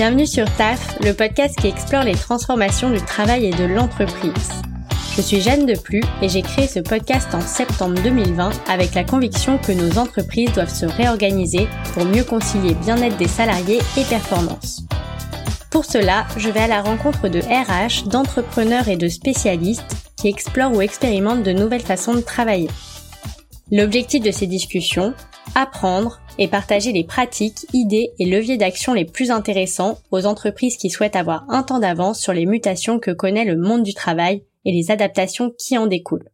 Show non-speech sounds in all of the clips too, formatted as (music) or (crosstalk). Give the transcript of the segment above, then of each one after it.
Bienvenue sur TAF, le podcast qui explore les transformations du travail et de l'entreprise. Je suis Jeanne Deplu et j'ai créé ce podcast en septembre 2020 avec la conviction que nos entreprises doivent se réorganiser pour mieux concilier bien-être des salariés et performance. Pour cela, je vais à la rencontre de RH, d'entrepreneurs et de spécialistes qui explorent ou expérimentent de nouvelles façons de travailler. L'objectif de ces discussions, apprendre et partager les pratiques, idées et leviers d'action les plus intéressants aux entreprises qui souhaitent avoir un temps d'avance sur les mutations que connaît le monde du travail et les adaptations qui en découlent.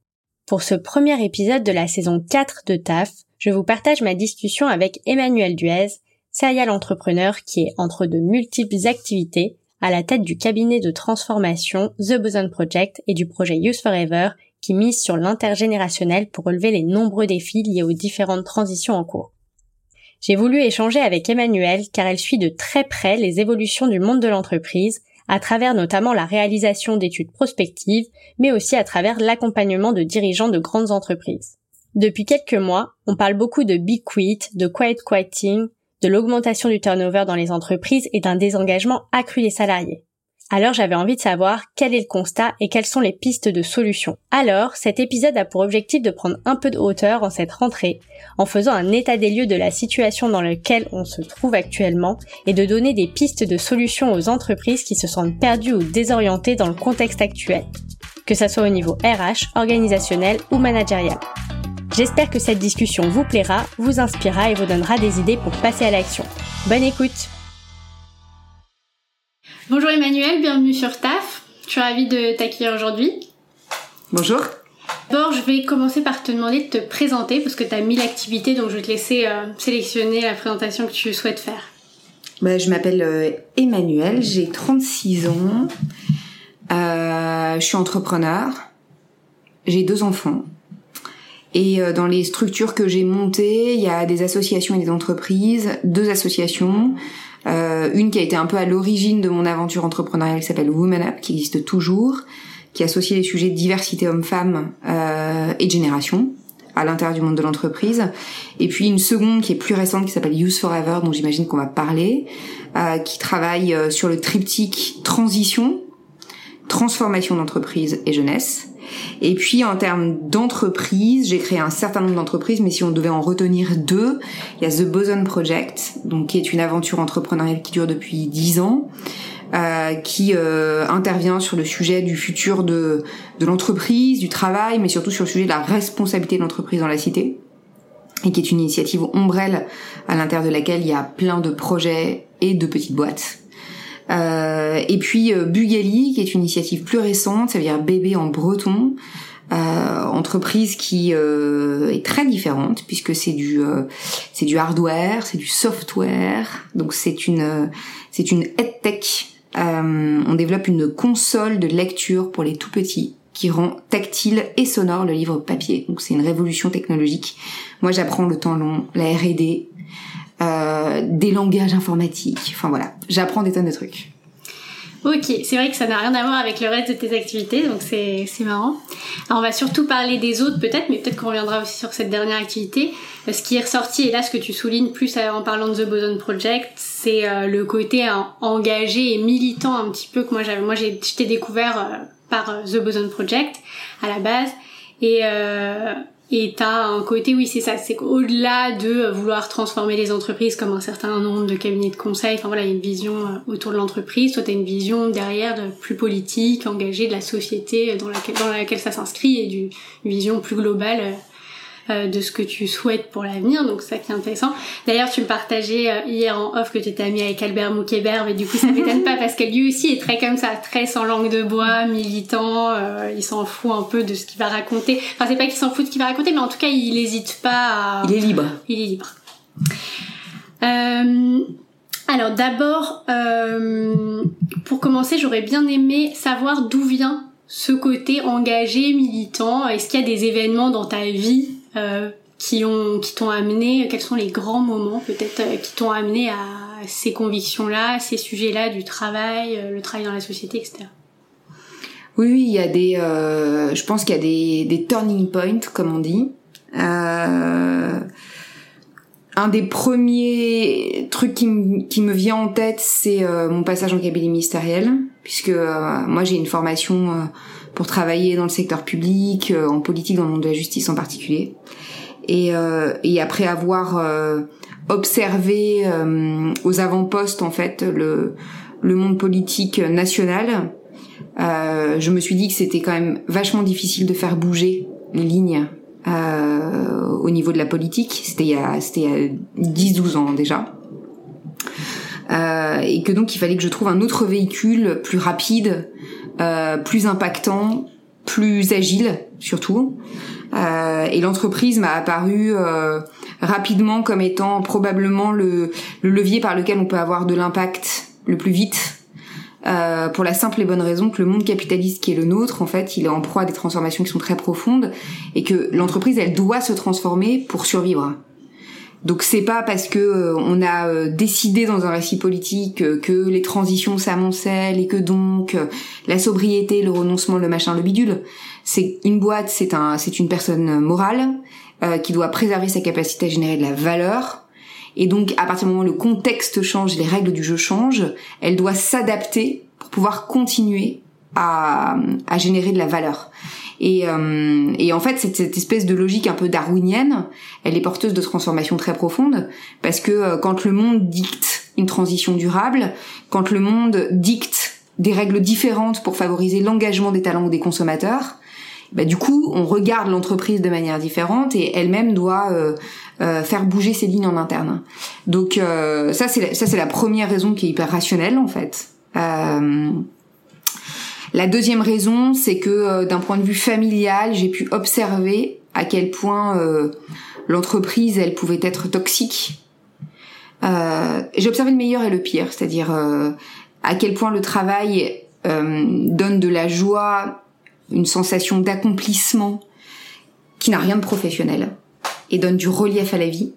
Pour ce premier épisode de la saison 4 de TAF, je vous partage ma discussion avec Emmanuel Duez, serial entrepreneur qui est entre de multiples activités à la tête du cabinet de transformation The Boson Project et du projet Use Forever qui mise sur l'intergénérationnel pour relever les nombreux défis liés aux différentes transitions en cours. J'ai voulu échanger avec Emmanuel car elle suit de très près les évolutions du monde de l'entreprise à travers notamment la réalisation d'études prospectives, mais aussi à travers l'accompagnement de dirigeants de grandes entreprises. Depuis quelques mois, on parle beaucoup de big quit, de quiet quitting, de l'augmentation du turnover dans les entreprises et d'un désengagement accru des salariés. Alors j'avais envie de savoir quel est le constat et quelles sont les pistes de solutions. Alors cet épisode a pour objectif de prendre un peu de hauteur en cette rentrée, en faisant un état des lieux de la situation dans laquelle on se trouve actuellement et de donner des pistes de solutions aux entreprises qui se sentent perdues ou désorientées dans le contexte actuel, que ce soit au niveau RH, organisationnel ou managérial. J'espère que cette discussion vous plaira, vous inspirera et vous donnera des idées pour passer à l'action. Bonne écoute Bonjour Emmanuel, bienvenue sur TAF. Je suis ravie de t'accueillir aujourd'hui. Bonjour. D'abord, je vais commencer par te demander de te présenter parce que tu as mille activités, donc je vais te laisser euh, sélectionner la présentation que tu souhaites faire. Bah, je m'appelle euh, Emmanuel, j'ai 36 ans, euh, je suis entrepreneur, j'ai deux enfants. Et dans les structures que j'ai montées, il y a des associations et des entreprises, deux associations, euh, une qui a été un peu à l'origine de mon aventure entrepreneuriale qui s'appelle Woman Up, qui existe toujours, qui associe les sujets de diversité homme-femme euh, et génération à l'intérieur du monde de l'entreprise. Et puis une seconde qui est plus récente qui s'appelle Use Forever, dont j'imagine qu'on va parler, euh, qui travaille euh, sur le triptyque transition, transformation d'entreprise et jeunesse. Et puis en termes d'entreprise, j'ai créé un certain nombre d'entreprises, mais si on devait en retenir deux, il y a The Boson Project, donc qui est une aventure entrepreneuriale qui dure depuis dix ans. Euh, qui euh, intervient sur le sujet du futur de, de l'entreprise, du travail, mais surtout sur le sujet de la responsabilité de l'entreprise dans la cité, et qui est une initiative ombrelle à l'intérieur de laquelle il y a plein de projets et de petites boîtes. Euh, et puis euh, Bugali, qui est une initiative plus récente, ça veut dire bébé en breton, euh, entreprise qui euh, est très différente puisque c'est du euh, c'est du hardware, c'est du software, donc c'est une c'est une edtech. on développe une console de lecture pour les tout petits qui rend tactile et sonore le livre papier. Donc c'est une révolution technologique. Moi j'apprends le temps long, la R&D, euh, des langages informatiques. Enfin voilà, j'apprends des tonnes de trucs. Ok, c'est vrai que ça n'a rien à voir avec le reste de tes activités, donc c'est marrant. Alors on va surtout parler des autres peut-être, mais peut-être qu'on reviendra aussi sur cette dernière activité. Euh, ce qui est ressorti, et là ce que tu soulignes plus en parlant de The Boson Project, c'est euh, le côté engagé et militant un petit peu que moi j'avais. Moi j'ai découvert par The Boson Project à la base. Et, euh, et t'as un côté, oui, c'est ça, c'est qu'au-delà de vouloir transformer les entreprises comme un certain nombre de cabinets de conseil, enfin voilà, une vision euh, autour de l'entreprise, toi t'as une vision derrière de plus politique, engagée de la société dans laquelle, dans laquelle ça s'inscrit et d'une vision plus globale euh, euh, de ce que tu souhaites pour l'avenir, donc ça qui est intéressant. D'ailleurs, tu me partageais euh, hier en off que tu étais amie avec Albert Moukébert, mais du coup ça (laughs) m'étonne pas parce que lui aussi est très comme ça, très sans langue de bois, militant, euh, il s'en fout un peu de ce qu'il va raconter. Enfin, c'est pas qu'il s'en fout de ce qu'il va raconter, mais en tout cas, il n'hésite pas à... Il est libre. Il est libre. alors d'abord, pour commencer, j'aurais bien aimé savoir d'où vient ce côté engagé, militant. Est-ce qu'il y a des événements dans ta vie euh, qui ont qui t'ont amené quels sont les grands moments peut-être euh, qui t'ont amené à ces convictions-là, ces sujets-là du travail, euh, le travail dans la société, etc. Oui, oui, il y a des, je pense qu'il y a des, turning points, comme on dit. Euh, un des premiers trucs qui, me vient en tête, c'est mon passage en cabinet ministériel, puisque moi j'ai une formation pour travailler dans le secteur public, en politique, dans le monde de la justice en particulier. Et, et après avoir observé aux avant-postes en fait le, le monde politique national, euh, je me suis dit que c'était quand même vachement difficile de faire bouger les lignes euh, au niveau de la politique. C'était il y a, c'était il y a 10-12 ans déjà. Euh, et que donc il fallait que je trouve un autre véhicule plus rapide, euh, plus impactant, plus agile surtout. Euh, et l'entreprise m'a apparu euh, rapidement comme étant probablement le, le levier par lequel on peut avoir de l'impact le plus vite euh, pour la simple et bonne raison que le monde capitaliste qui est le nôtre, en fait, il est en proie à des transformations qui sont très profondes et que l'entreprise, elle doit se transformer pour survivre. Donc c'est pas parce que euh, on a euh, décidé dans un récit politique que les transitions s'amoncellent et que donc la sobriété, le renoncement, le machin, le bidule. C'est une boîte, c'est un, c'est une personne morale qui doit préserver sa capacité à générer de la valeur et donc, à partir du moment où le contexte change, les règles du jeu changent, elle doit s'adapter pour pouvoir continuer à, à générer de la valeur. Et, euh, et, en fait, cette, espèce de logique un peu darwinienne, elle est porteuse de transformations très profondes, parce que euh, quand le monde dicte une transition durable, quand le monde dicte des règles différentes pour favoriser l'engagement des talents ou des consommateurs, bah, du coup, on regarde l'entreprise de manière différente et elle-même doit euh, euh, faire bouger ses lignes en interne. Donc euh, ça c'est ça c'est la première raison qui est hyper rationnelle en fait. Euh, la deuxième raison, c'est que d'un point de vue familial, j'ai pu observer à quel point l'entreprise elle pouvait être toxique. j'ai observé le meilleur et le pire, c'est-à-dire à quel point le travail donne de la joie, une sensation d'accomplissement qui n'a rien de professionnel et donne du relief à la vie.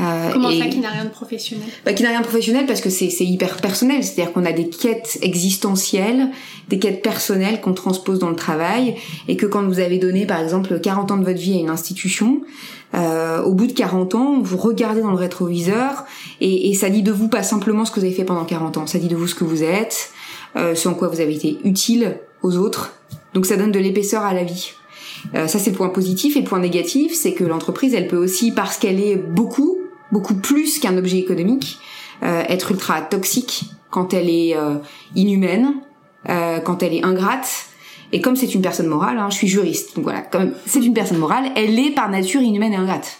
Euh, Comment ça qui n'a rien de professionnel? Bah, Qui n'a rien de professionnel parce que c'est hyper personnel, c'est-à-dire qu'on a des quêtes existentielles, des quêtes personnelles qu'on transpose dans le travail, et que quand vous avez donné par exemple 40 ans de votre vie à une institution, euh, au bout de 40 ans, vous regardez dans le rétroviseur, et, et, ça dit de vous pas simplement ce que vous avez fait pendant 40 ans, ça dit de vous ce que vous êtes, euh, ce en quoi vous avez été utile aux autres, donc ça donne de l'épaisseur à la vie. Euh, ça c'est le point positif et le point négatif, c'est que l'entreprise, elle peut aussi, parce qu'elle est beaucoup, beaucoup plus qu'un objet économique, euh, être ultra toxique quand elle est euh, inhumaine, quand elle est ingrate. Et comme c'est une personne morale, hein, je suis juriste, donc voilà, comme c'est une personne morale, elle est par nature inhumaine et ingrate.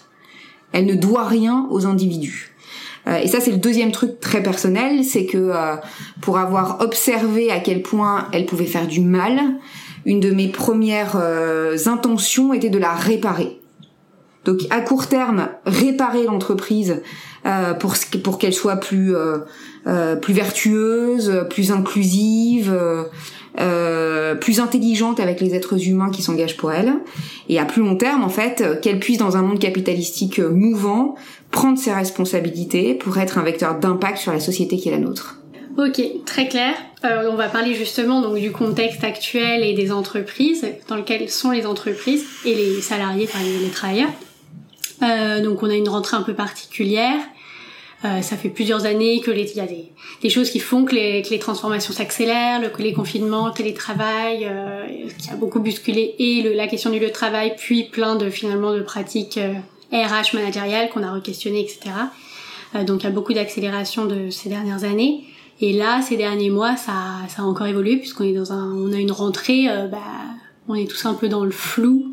Elle ne doit rien aux individus. et ça, c'est le deuxième truc très personnel, c'est que pour avoir observé à quel point elle pouvait faire du mal, une de mes premières euh, intentions était de la réparer. Donc à court terme, réparer l'entreprise euh, pour pour qu'elle soit plus euh, plus vertueuse, plus inclusive, plus intelligente avec les êtres humains qui s'engagent pour elle. Et à plus long terme, en fait, qu'elle puisse dans un monde capitalistique mouvant prendre ses responsabilités pour être un vecteur d'impact sur la société qui est la nôtre. Ok, très clair. Euh, on va parler justement donc du contexte actuel et des entreprises, dans lequel sont les entreprises et les salariés, enfin les, travailleurs. Euh, donc on a une rentrée un peu particulière. Euh, ça fait plusieurs années que les, il y a des, des, choses qui font que les, que les transformations s'accélèrent, le, que les confinements, le télétravail, euh, qui a beaucoup bousculé et le, la question du lieu de travail, puis plein de finalement de pratiques RH euh, managériales qu'on a re-questionnées, etc. Euh, donc il y a beaucoup d'accélération de ces dernières années. Et là, ces derniers mois, ça, ça a encore évolué puisqu'on est dans un, on a une rentrée, bah, on est tous un peu dans le flou.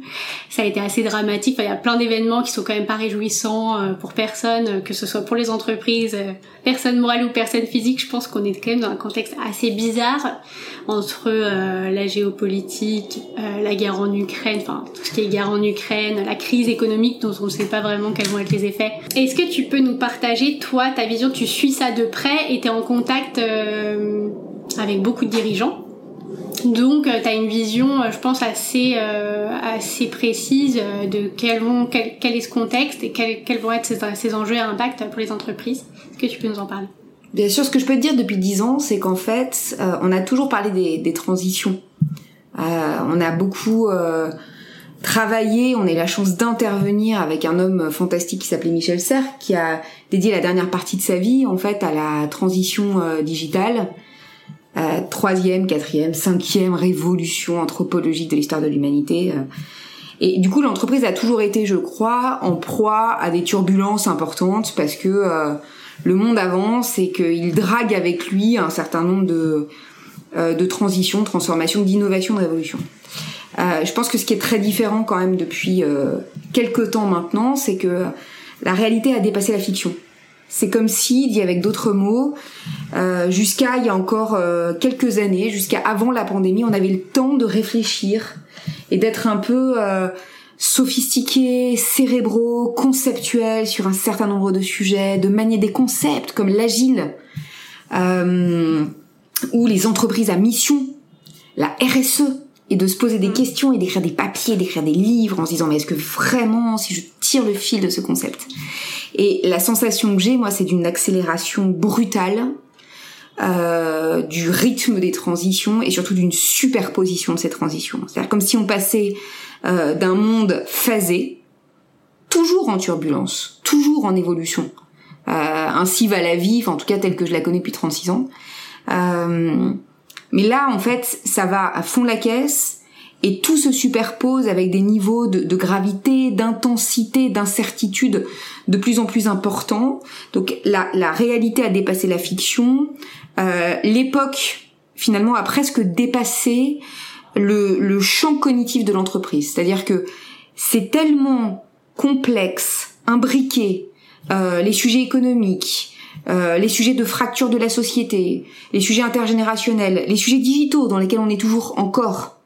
Ça a été assez dramatique. il y a plein d'événements qui sont quand même pas réjouissants euh, pour personne, que ce soit pour les entreprises, euh, personnes morales ou personnes physiques. Je pense qu'on est quand même dans un contexte assez bizarre entre euh, la géopolitique, la guerre en Ukraine, enfin tout ce qui est guerre en Ukraine, la crise économique dont on ne sait pas vraiment quels vont être les effets. Est-ce que tu peux nous partager, toi, ta vision? Tu suis ça de près et tu es en contact avec beaucoup de dirigeants? Donc, euh, tu as une vision, euh, je pense, assez, euh, assez précise de quel, est ce contexte et quels, vont être ces, ces, enjeux à impact pour les entreprises. Est-ce que tu peux nous en parler? Bien sûr, ce que je peux te dire depuis dix ans, c'est qu'en fait, on a toujours parlé des, des transitions. on a beaucoup travaillé, on a eu la chance d'intervenir avec un homme fantastique qui s'appelait Michel Serres, qui a dédié la dernière partie de sa vie en fait à la transition euh, digitale, euh, troisième, quatrième, cinquième révolution anthropologique de l'histoire de l'humanité. Euh. Et du coup, l'entreprise a toujours été, je crois, en proie à des turbulences importantes parce que le monde avance et qu'il drague avec lui un certain nombre de, de transitions, transformations, d'innovations, de révolutions. Euh, je pense que ce qui est très différent quand même depuis euh, quelques temps maintenant, c'est que la réalité a dépassé la fiction. C'est comme si, dit avec d'autres mots, euh, jusqu'à il y a encore euh, quelques années, jusqu'à avant la pandémie, on avait le temps de réfléchir et d'être un peu euh, sophistiqués, cérébraux, conceptuels sur un certain nombre de sujets, de manier des concepts comme l'agile ou les entreprises à mission, la RSE, et de se poser des mm. questions et d'écrire des papiers, d'écrire des livres en se disant mais est-ce que vraiment si je tire le fil de ce concept? Et la sensation que j'ai moi c'est d'une accélération brutale euh, du rythme des transitions et surtout d'une superposition de ces transitions. C'est-à-dire comme si on passait euh, d'un monde phasé, toujours en turbulence, toujours en évolution. Euh, ainsi va la vie, enfin, en tout cas telle que je la connais depuis 36 ans. Mais là, en fait, ça va à fond la caisse et tout se superpose avec des niveaux de, gravité, d'intensité, d'incertitude de plus en plus importants. Donc la, réalité a dépassé la fiction. Euh, l'époque, finalement, a presque dépassé le, le champ cognitif de l'entreprise. C'est-à-dire que c'est tellement complexe, imbriqué, euh, les sujets économiques, euh, les sujets de fracture de la société, les sujets intergénérationnels, les sujets digitaux dans lesquels on est toujours encore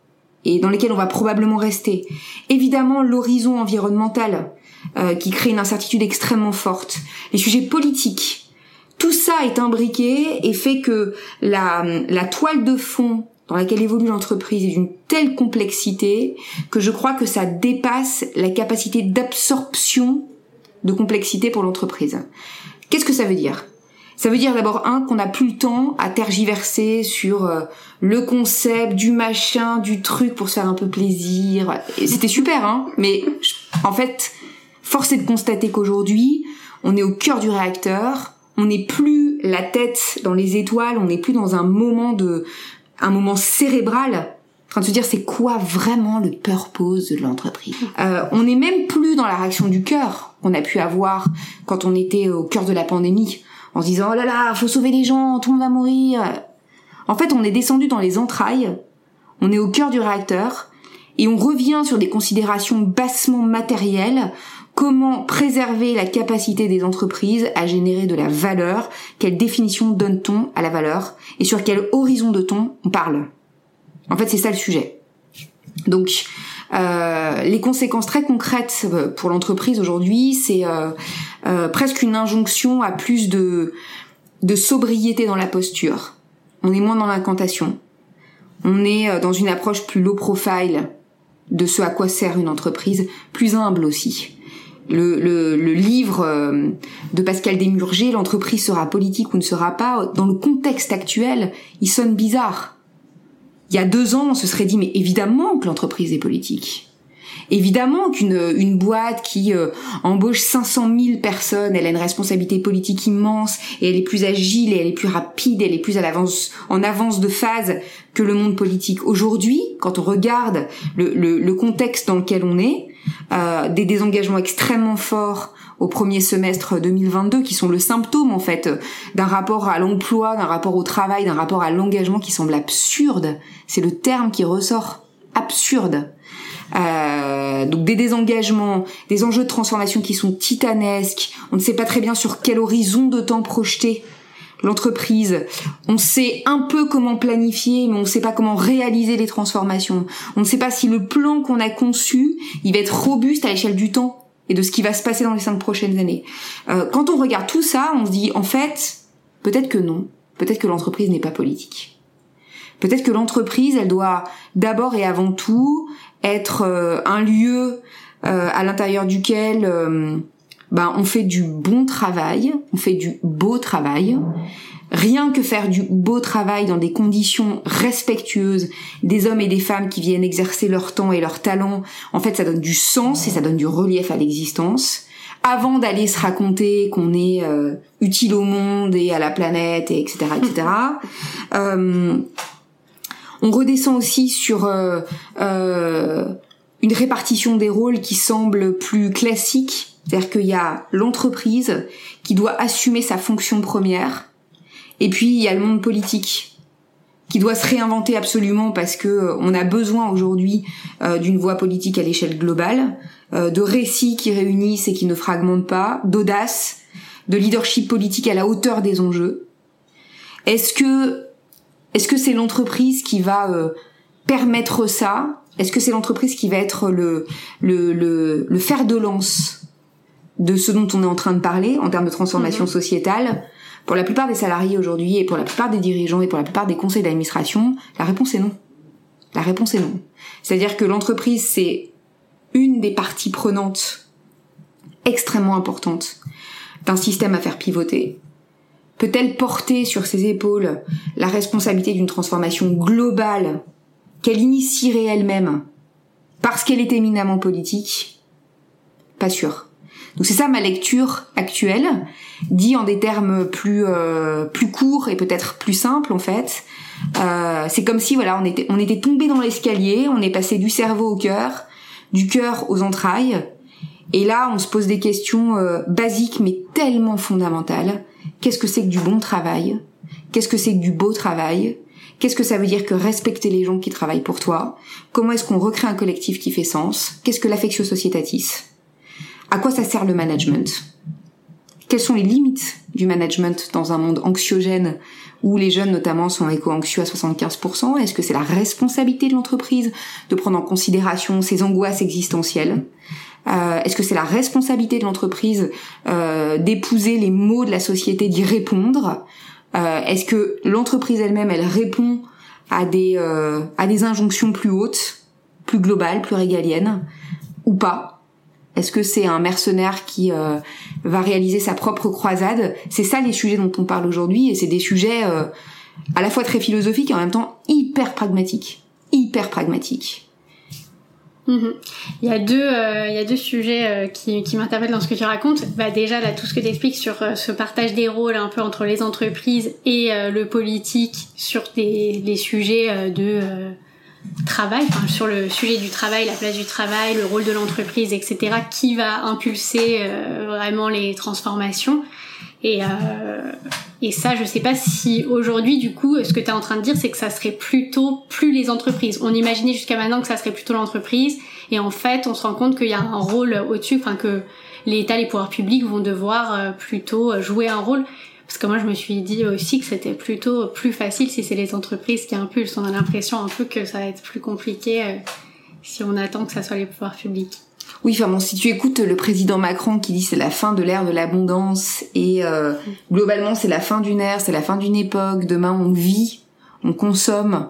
et dans lesquels on va probablement rester. Évidemment, l'horizon environnemental euh, qui crée une incertitude extrêmement forte, les sujets politiques. Tout ça est imbriqué et fait que la, la toile de fond dans laquelle évolue l'entreprise est d'une telle complexité que je crois que ça dépasse la capacité d'absorption de complexité pour l'entreprise. Qu'est-ce que ça veut dire? Ça veut dire d'abord un qu'on n'a plus le temps à tergiverser sur euh, le concept du machin, du truc pour se faire un peu plaisir. C'était super, hein. Mais en fait, force est de constater qu'aujourd'hui, on est au cœur du réacteur. On n'est plus la tête dans les étoiles. On n'est plus dans un moment de, un moment cérébral en train de se dire c'est quoi vraiment le purpose de l'entreprise? Euh, on n'est même plus dans la réaction du cœur qu'on a pu avoir quand on était au cœur de la pandémie en se disant oh là là, faut sauver les gens, tout le monde va mourir. En fait, on est descendu dans les entrailles, on est au cœur du réacteur et on revient sur des considérations bassement matérielles. Comment préserver la capacité des entreprises à générer de la valeur Quelle définition donne-t-on à la valeur Et sur quel horizon de temps on parle? En fait, c'est ça le sujet. Donc, euh, les conséquences très concrètes euh, pour l'entreprise aujourd'hui, c'est euh, presque une injonction à plus de, sobriété dans la posture. On est moins dans l'incantation. On est dans une approche plus low profile de ce à quoi sert une entreprise, plus humble aussi. Le livre de Pascal Desmurger, l'entreprise sera politique ou ne sera pas, dans le contexte actuel, il sonne bizarre. Il y a deux ans, on se serait dit, mais évidemment que l'entreprise est politique. Évidemment qu'une une boîte qui euh, embauche 500 000 personnes, elle a une responsabilité politique immense et elle est plus agile et elle est plus rapide, elle est plus à l'avance, en avance de phase que le monde politique. Aujourd'hui, quand on regarde le, le, le, contexte dans lequel on est, euh, des désengagements extrêmement forts au premier semestre 2022 qui sont le symptôme en fait d'un rapport à l'emploi, d'un rapport au travail, d'un rapport à l'engagement qui semble absurde. C'est le terme qui ressort. Absurde. Euh, donc des désengagements, des enjeux de transformation qui sont titanesques. On ne sait pas très bien sur quel horizon de temps projeter l'entreprise. On sait un peu comment planifier, mais on ne sait pas comment réaliser les transformations. On ne sait pas si le plan qu'on a conçu, il va être robuste à l'échelle du temps et de ce qui va se passer dans les cinq prochaines années. Euh, quand on regarde tout ça, on se dit en fait, peut-être que non. Peut-être que l'entreprise n'est pas politique. Peut-être que l'entreprise, elle doit d'abord et avant tout être euh, un lieu euh, à l'intérieur duquel euh, ben on fait du bon travail, on fait du beau travail. Rien que faire du beau travail dans des conditions respectueuses des hommes et des femmes qui viennent exercer leur temps et leur talent, en fait, ça donne du sens et ça donne du relief à l'existence. Avant d'aller se raconter qu'on est euh, utile au monde et à la planète, et etc., etc. (laughs) euh, on redescend aussi sur euh, euh, une répartition des rôles qui semble plus classique, c'est-à-dire qu'il y a l'entreprise qui doit assumer sa fonction première, et puis il y a le monde politique qui doit se réinventer absolument parce que euh, on a besoin aujourd'hui euh, d'une voie politique à l'échelle globale, euh, de récits qui réunissent et qui ne fragmentent pas, d'audace, de leadership politique à la hauteur des enjeux. Est-ce que est-ce que c'est l'entreprise qui va permettre ça? Est-ce que c'est l'entreprise qui va être le, le, le, le fer de lance de ce dont on est en train de parler en termes de transformation mm-hmm. sociétale pour la plupart des salariés aujourd'hui et pour la plupart des dirigeants et pour la plupart des conseils d'administration, la réponse est non. La réponse est non. C'est-à-dire que l'entreprise, c'est une des parties prenantes extrêmement importantes d'un système à faire pivoter. Peut-elle porter sur ses épaules la responsabilité d'une transformation globale qu'elle initierait elle-même parce qu'elle est éminemment politique? Pas sûr. Donc c'est ça ma lecture actuelle, dit en des termes plus euh, plus courts et peut-être plus simples en fait. Euh, c'est comme si voilà on était on était tombé dans l'escalier, on est passé du cerveau au cœur, du cœur aux entrailles, et là on se pose des questions euh, basiques mais tellement fondamentales. Qu'est-ce que c'est que du bon travail? Qu'est-ce que c'est que du beau travail? Qu'est-ce que ça veut dire que respecter les gens qui travaillent pour toi? Comment est-ce qu'on recrée un collectif qui fait sens? Qu'est-ce que l'affectio societatis? À quoi ça sert le management? Quelles sont les limites du management dans un monde anxiogène où les jeunes notamment sont éco-anxieux à 75% Est-ce que c'est la responsabilité de l'entreprise de prendre en considération ces angoisses existentielles? Euh, Est-ce que c'est la responsabilité de l'entreprise euh, d'épouser les maux de la société, d'y répondre? Euh, Est-ce que l'entreprise elle-même, elle répond à des, à des injonctions plus hautes, plus globales, plus régaliennes, ou pas? Est-ce que c'est un mercenaire qui euh, va réaliser sa propre croisade? C'est ça les sujets dont on parle aujourd'hui et c'est des sujets euh, à la fois très philosophiques et en même temps hyper pragmatiques. Hyper pragmatiques. Mhm. Il y a deux, euh, il y a deux sujets qui, m'interpellent dans ce que tu racontes. Bah déjà là, tout ce que tu expliques sur ce partage des rôles un peu entre les entreprises et le politique sur des, des sujets de travail, enfin, sur le sujet du travail, la place du travail, le rôle de l'entreprise, etc., qui va impulser euh, vraiment les transformations. Et, euh, et ça, je sais pas si aujourd'hui, du coup, ce que tu es en train de dire, c'est que ça serait plutôt plus les entreprises. On imaginait jusqu'à maintenant que ça serait plutôt l'entreprise, et en fait, on se rend compte qu'il y a un rôle au-dessus, enfin que l'État, les pouvoirs publics vont devoir euh, plutôt jouer un rôle. Parce que moi, je me suis dit aussi que c'était plutôt plus facile si c'est les entreprises qui impulsent. On a l'impression un peu que ça va être plus compliqué euh, si on attend que ça soit les pouvoirs publics. Oui, enfin bon, si tu écoutes le président Macron qui dit c'est la fin de l'ère de l'abondance et euh, globalement c'est la fin d'une ère, c'est la fin d'une époque. Demain on vit, on consomme,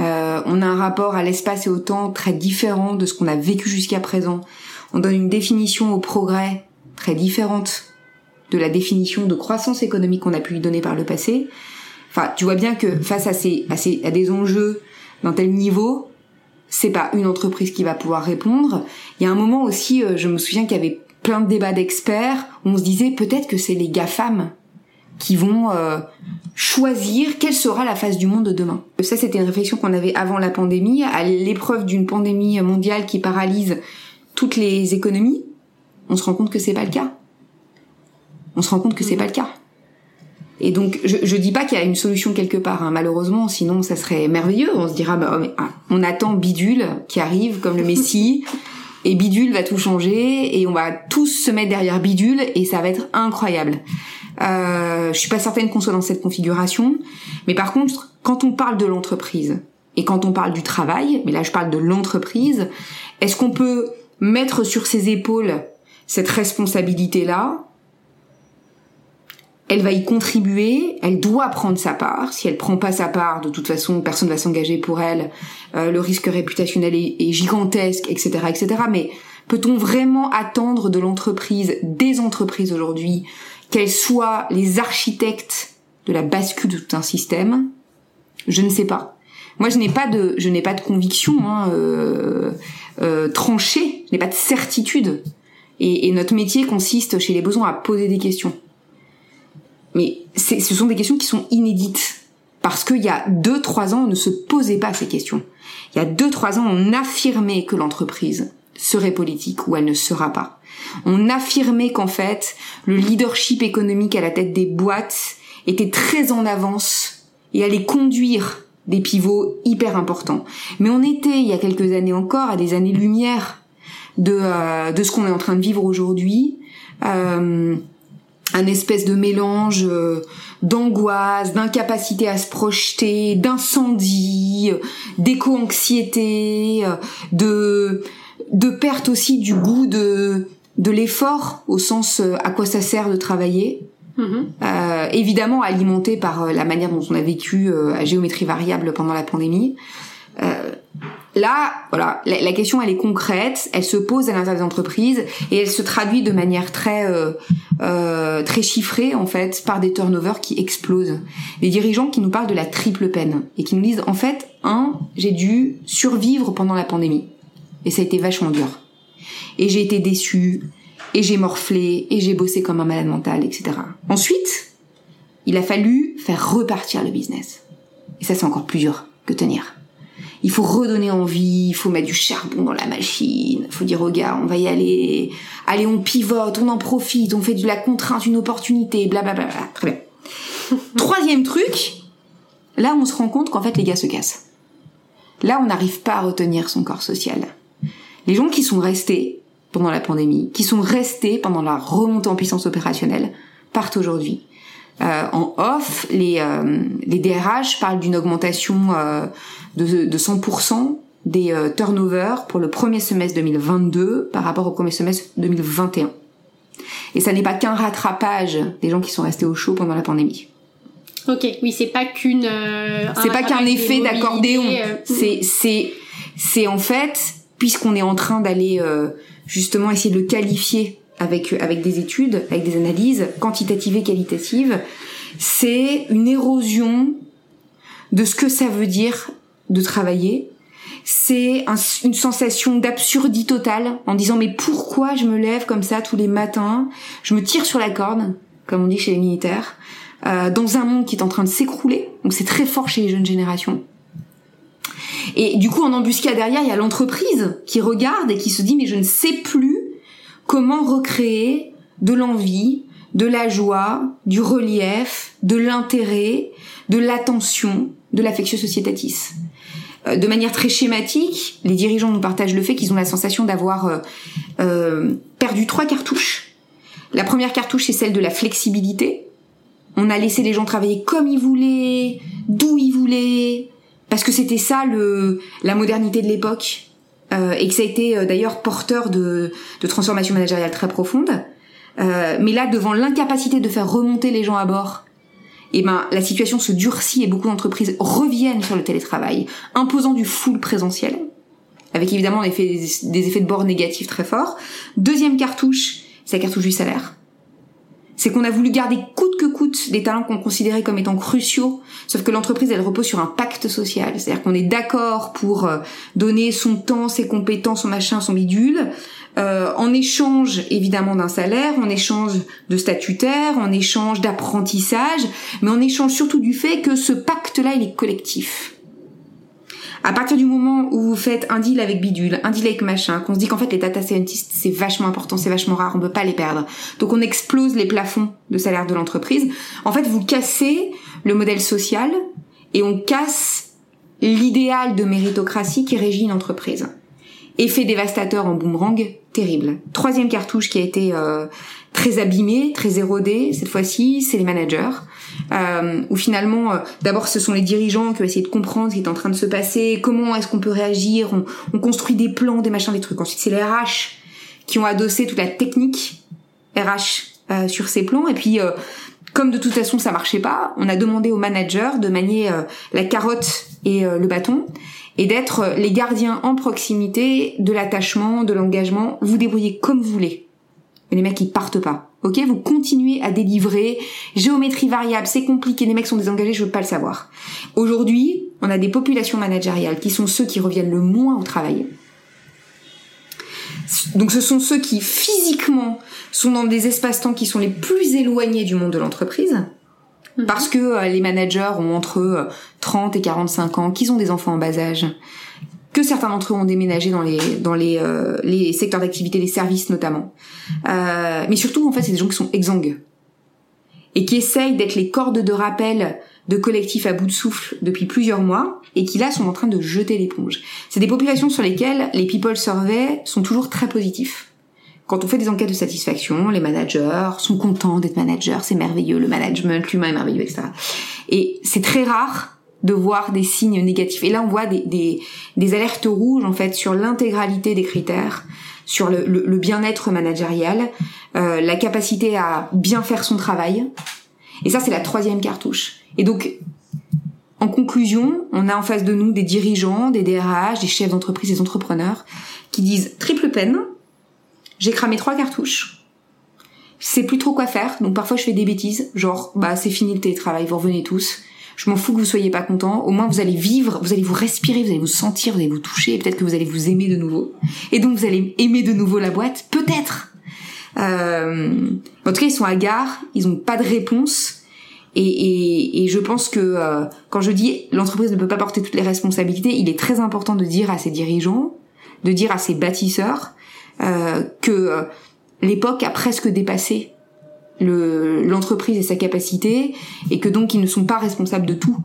euh, on a un rapport à l'espace et au temps très différent de ce qu'on a vécu jusqu'à présent. On donne une définition au progrès très différente de la définition de croissance économique qu'on a pu lui donner par le passé. Enfin, tu vois bien que face à ces, à ces, à des enjeux d'un tel niveau, c'est pas une entreprise qui va pouvoir répondre. Il y a un moment aussi, euh, je me souviens qu'il y avait plein de débats d'experts où on se disait peut-être que c'est les GAFAM qui vont euh, choisir quelle sera la face du monde de demain. Ça, c'était une réflexion qu'on avait avant la pandémie, à l'épreuve d'une pandémie mondiale qui paralyse toutes les économies. On se rend compte que c'est pas le cas on se rend compte que c'est pas le cas. Et donc, je, je dis pas qu'il y a une solution quelque part, hein, malheureusement, sinon ça serait merveilleux. On se dira, bah, ah, on attend Bidule qui arrive comme le (laughs) Messie, et Bidule va tout changer, et on va tous se mettre derrière Bidule, et ça va être incroyable. Euh, je suis pas certaine qu'on soit dans cette configuration, mais par contre, quand on parle de l'entreprise et quand on parle du travail, mais là je parle de l'entreprise, est-ce qu'on peut mettre sur ses épaules cette responsabilité-là elle va y contribuer, elle doit prendre sa part. Si elle prend pas sa part, de toute façon, personne va s'engager pour elle. Euh, le risque réputationnel est, gigantesque, etc., etc. Mais Peut-on vraiment attendre de l'entreprise, des entreprises aujourd'hui, qu'elles soient les architectes de la bascule de tout un système? Je ne sais pas. Moi, je n'ai pas de, je n'ai pas de conviction hein, euh, euh, tranchée, je n'ai pas de certitude. Et, et, notre métier consiste chez les besoins à poser des questions. Mais ce sont des questions qui sont inédites. Parce qu'il y a deux, trois ans, on ne se posait pas ces questions. Il y a deux, trois ans, on affirmait que l'entreprise serait politique ou elle ne sera pas. On affirmait qu'en fait, le leadership économique à la tête des boîtes était très en avance et allait conduire des pivots hyper importants. Mais on était, il y a quelques années encore, à des années-lumière de, euh, de ce qu'on est en train de vivre aujourd'hui. Euh, un espèce de mélange euh, d'angoisse, d'incapacité à se projeter, d'incendie, d'éco-anxiété, de de perte aussi du goût de de l'effort au sens à quoi ça sert de travailler. Euh, évidemment alimenté par euh, la manière dont on a vécu euh, à géométrie variable pendant la pandémie. Euh, là, voilà, la, question elle est concrète, elle se pose à l'intérieur des entreprises et elle se traduit de manière très euh, très chiffrée en fait par des turnovers qui explosent. Des dirigeants qui nous parlent de la triple peine et qui nous disent en fait, un, j'ai dû survivre pendant la pandémie et ça a été vachement dur. Et j'ai été déçu, et j'ai morflé, et j'ai bossé comme un malade mental, etc. Ensuite, il a fallu faire repartir le business. Et ça, c'est encore plus dur que tenir. Il faut redonner envie, il faut mettre du charbon dans la machine, il faut dire aux gars, on va y aller, allez, on pivote, on en profite, on fait de la contrainte une opportunité, blablabla. Très bien. (laughs) Troisième truc, là, on se rend compte qu'en fait, les gars se cassent. Là, on n'arrive pas à retenir son corps social. Les gens qui sont restés, pendant la pandémie, qui sont restés pendant la remontée en puissance opérationnelle, partent aujourd'hui. Euh, en off, les, euh, les DRH parlent d'une augmentation euh, de, de 100% des euh, turnovers pour le premier semestre 2022 par rapport au premier semestre 2021. Et ça n'est pas qu'un rattrapage des gens qui sont restés au chaud pendant la pandémie. Ok, oui, c'est pas qu'une. Euh, c'est pas qu'un effet d'accordéon. C'est c'est c'est en fait puisqu'on est en train d'aller justement essayer de le qualifier avec avec des études, avec des analyses quantitatives et qualitatives, c'est une érosion de ce que ça veut dire de travailler. C'est une sensation d'absurdité totale en disant mais pourquoi je me lève comme ça tous les matins, je me tire sur la corde, comme on dit chez les militaires, euh, dans un monde qui est en train de s'écrouler. Donc c'est très fort chez les jeunes générations. Et du coup, en embuscade derrière, il y a l'entreprise qui regarde et qui se dit mais je ne sais plus comment recréer de l'envie, de la joie, du relief, de l'intérêt, de l'attention, de l'affectio societatis. Euh, de manière très schématique, les dirigeants nous partagent le fait qu'ils ont la sensation d'avoir euh, euh, perdu trois cartouches. La première cartouche, c'est celle de la flexibilité. On a laissé les gens travailler comme ils voulaient, d'où ils voulaient, parce que c'était ça le la modernité de l'époque euh, et que ça a été euh, d'ailleurs porteur de, de transformation managériale très profonde. Euh, mais là, devant l'incapacité de faire remonter les gens à bord, eh ben la situation se durcit et beaucoup d'entreprises reviennent sur le télétravail, imposant du full présentiel, avec évidemment des effets, de bord négatifs très forts. Deuxième cartouche, c'est la cartouche du salaire c'est qu'on a voulu garder coûte que coûte des talents qu'on considérait comme étant cruciaux, sauf que l'entreprise elle repose sur un pacte social, c'est-à-dire qu'on est, d'accord pour euh, donner son temps, ses compétences, son machin, son bidule, euh, en échange évidemment d'un salaire, en échange de statutaire, en échange d'apprentissage, mais en échange surtout du fait que ce pacte-là il est collectif. À partir du moment où vous faites un deal avec bidule, un deal avec machin, qu'on se dit qu'en fait les data scientists c'est vachement important, c'est vachement rare, on peut pas les perdre. Donc on explose les plafonds de salaire de l'entreprise. En fait, vous cassez le modèle social et on casse l'idéal de méritocratie qui régit une entreprise. Effet dévastateur en boomerang, terrible. Troisième cartouche qui a été euh, très abîmée, très érodée cette fois-ci, c'est les managers euh, où finalement, euh, d'abord, ce sont les dirigeants qui ont essayé de comprendre ce qui est en train de se passer, comment est-ce qu'on peut réagir, on, on, construit des plans, des machins, des trucs. Ensuite, c'est les RH qui ont adossé toute la technique RH euh, sur ces plans, et puis euh, comme de toute façon ça marchait pas, on a demandé aux managers de manier euh, la carotte et le bâton et d'être les gardiens en proximité de l'attachement, de l'engagement. Vous débrouillez comme vous voulez. Mais les mecs, ils partent pas. Ok, vous continuez à délivrer. Géométrie variable, c'est compliqué. Les mecs sont désengagés, je veux pas le savoir. Aujourd'hui, on a des populations managériales qui sont ceux qui reviennent le moins au travail. Donc ce sont ceux qui physiquement sont dans des espaces-temps qui sont les plus éloignés du monde de l'entreprise. Mhm. Parce que euh, les managers ont entre 30 et 45 ans, qu'ils ont des enfants en bas âge, que certains d'entre eux ont déménagé dans les dans les euh, secteurs d'activité, les services notamment. Euh, mais surtout, en fait, c'est des gens qui sont exsangues et qui essayent d'être les cordes de rappel de collectifs à bout de souffle depuis plusieurs mois et qui là sont en train de jeter l'éponge. C'est des populations sur lesquelles les people survey sont toujours très positifs. Quand on fait des enquêtes de satisfaction, les managers sont contents d'être managers, c'est merveilleux, le management, l'humain est merveilleux, etc. Et c'est très rare de voir des signes négatifs. Et là, on voit des, des, des alertes rouges en fait sur l'intégralité des critères, sur le, le, bien-être managérial, euh, la capacité à bien faire son travail. Et ça, c'est la troisième cartouche. Et donc, en conclusion, on a en face de nous des dirigeants, des DRH, des chefs d'entreprise, des entrepreneurs qui disent triple peine. J'ai cramé trois cartouches. Je sais plus trop quoi faire, donc parfois je fais des bêtises, genre bah c'est fini le télétravail, vous revenez tous je m'en fous que vous soyez pas content. Au moins, vous allez vivre, vous allez vous respirer, vous allez vous sentir, vous allez vous toucher, peut-être que vous allez vous aimer de nouveau. Et donc, vous allez aimer de nouveau la boîte, peut-être. Euh, en tout cas, ils sont hagards, ils ont pas de réponse. Et, et, et je pense que euh, quand je dis l'entreprise ne peut pas porter toutes les responsabilités, il est très important de dire à ses dirigeants, de dire à ses bâtisseurs euh, que euh, l'époque a presque dépassé l'entreprise et sa capacité et que donc ils ne sont pas responsables de tout.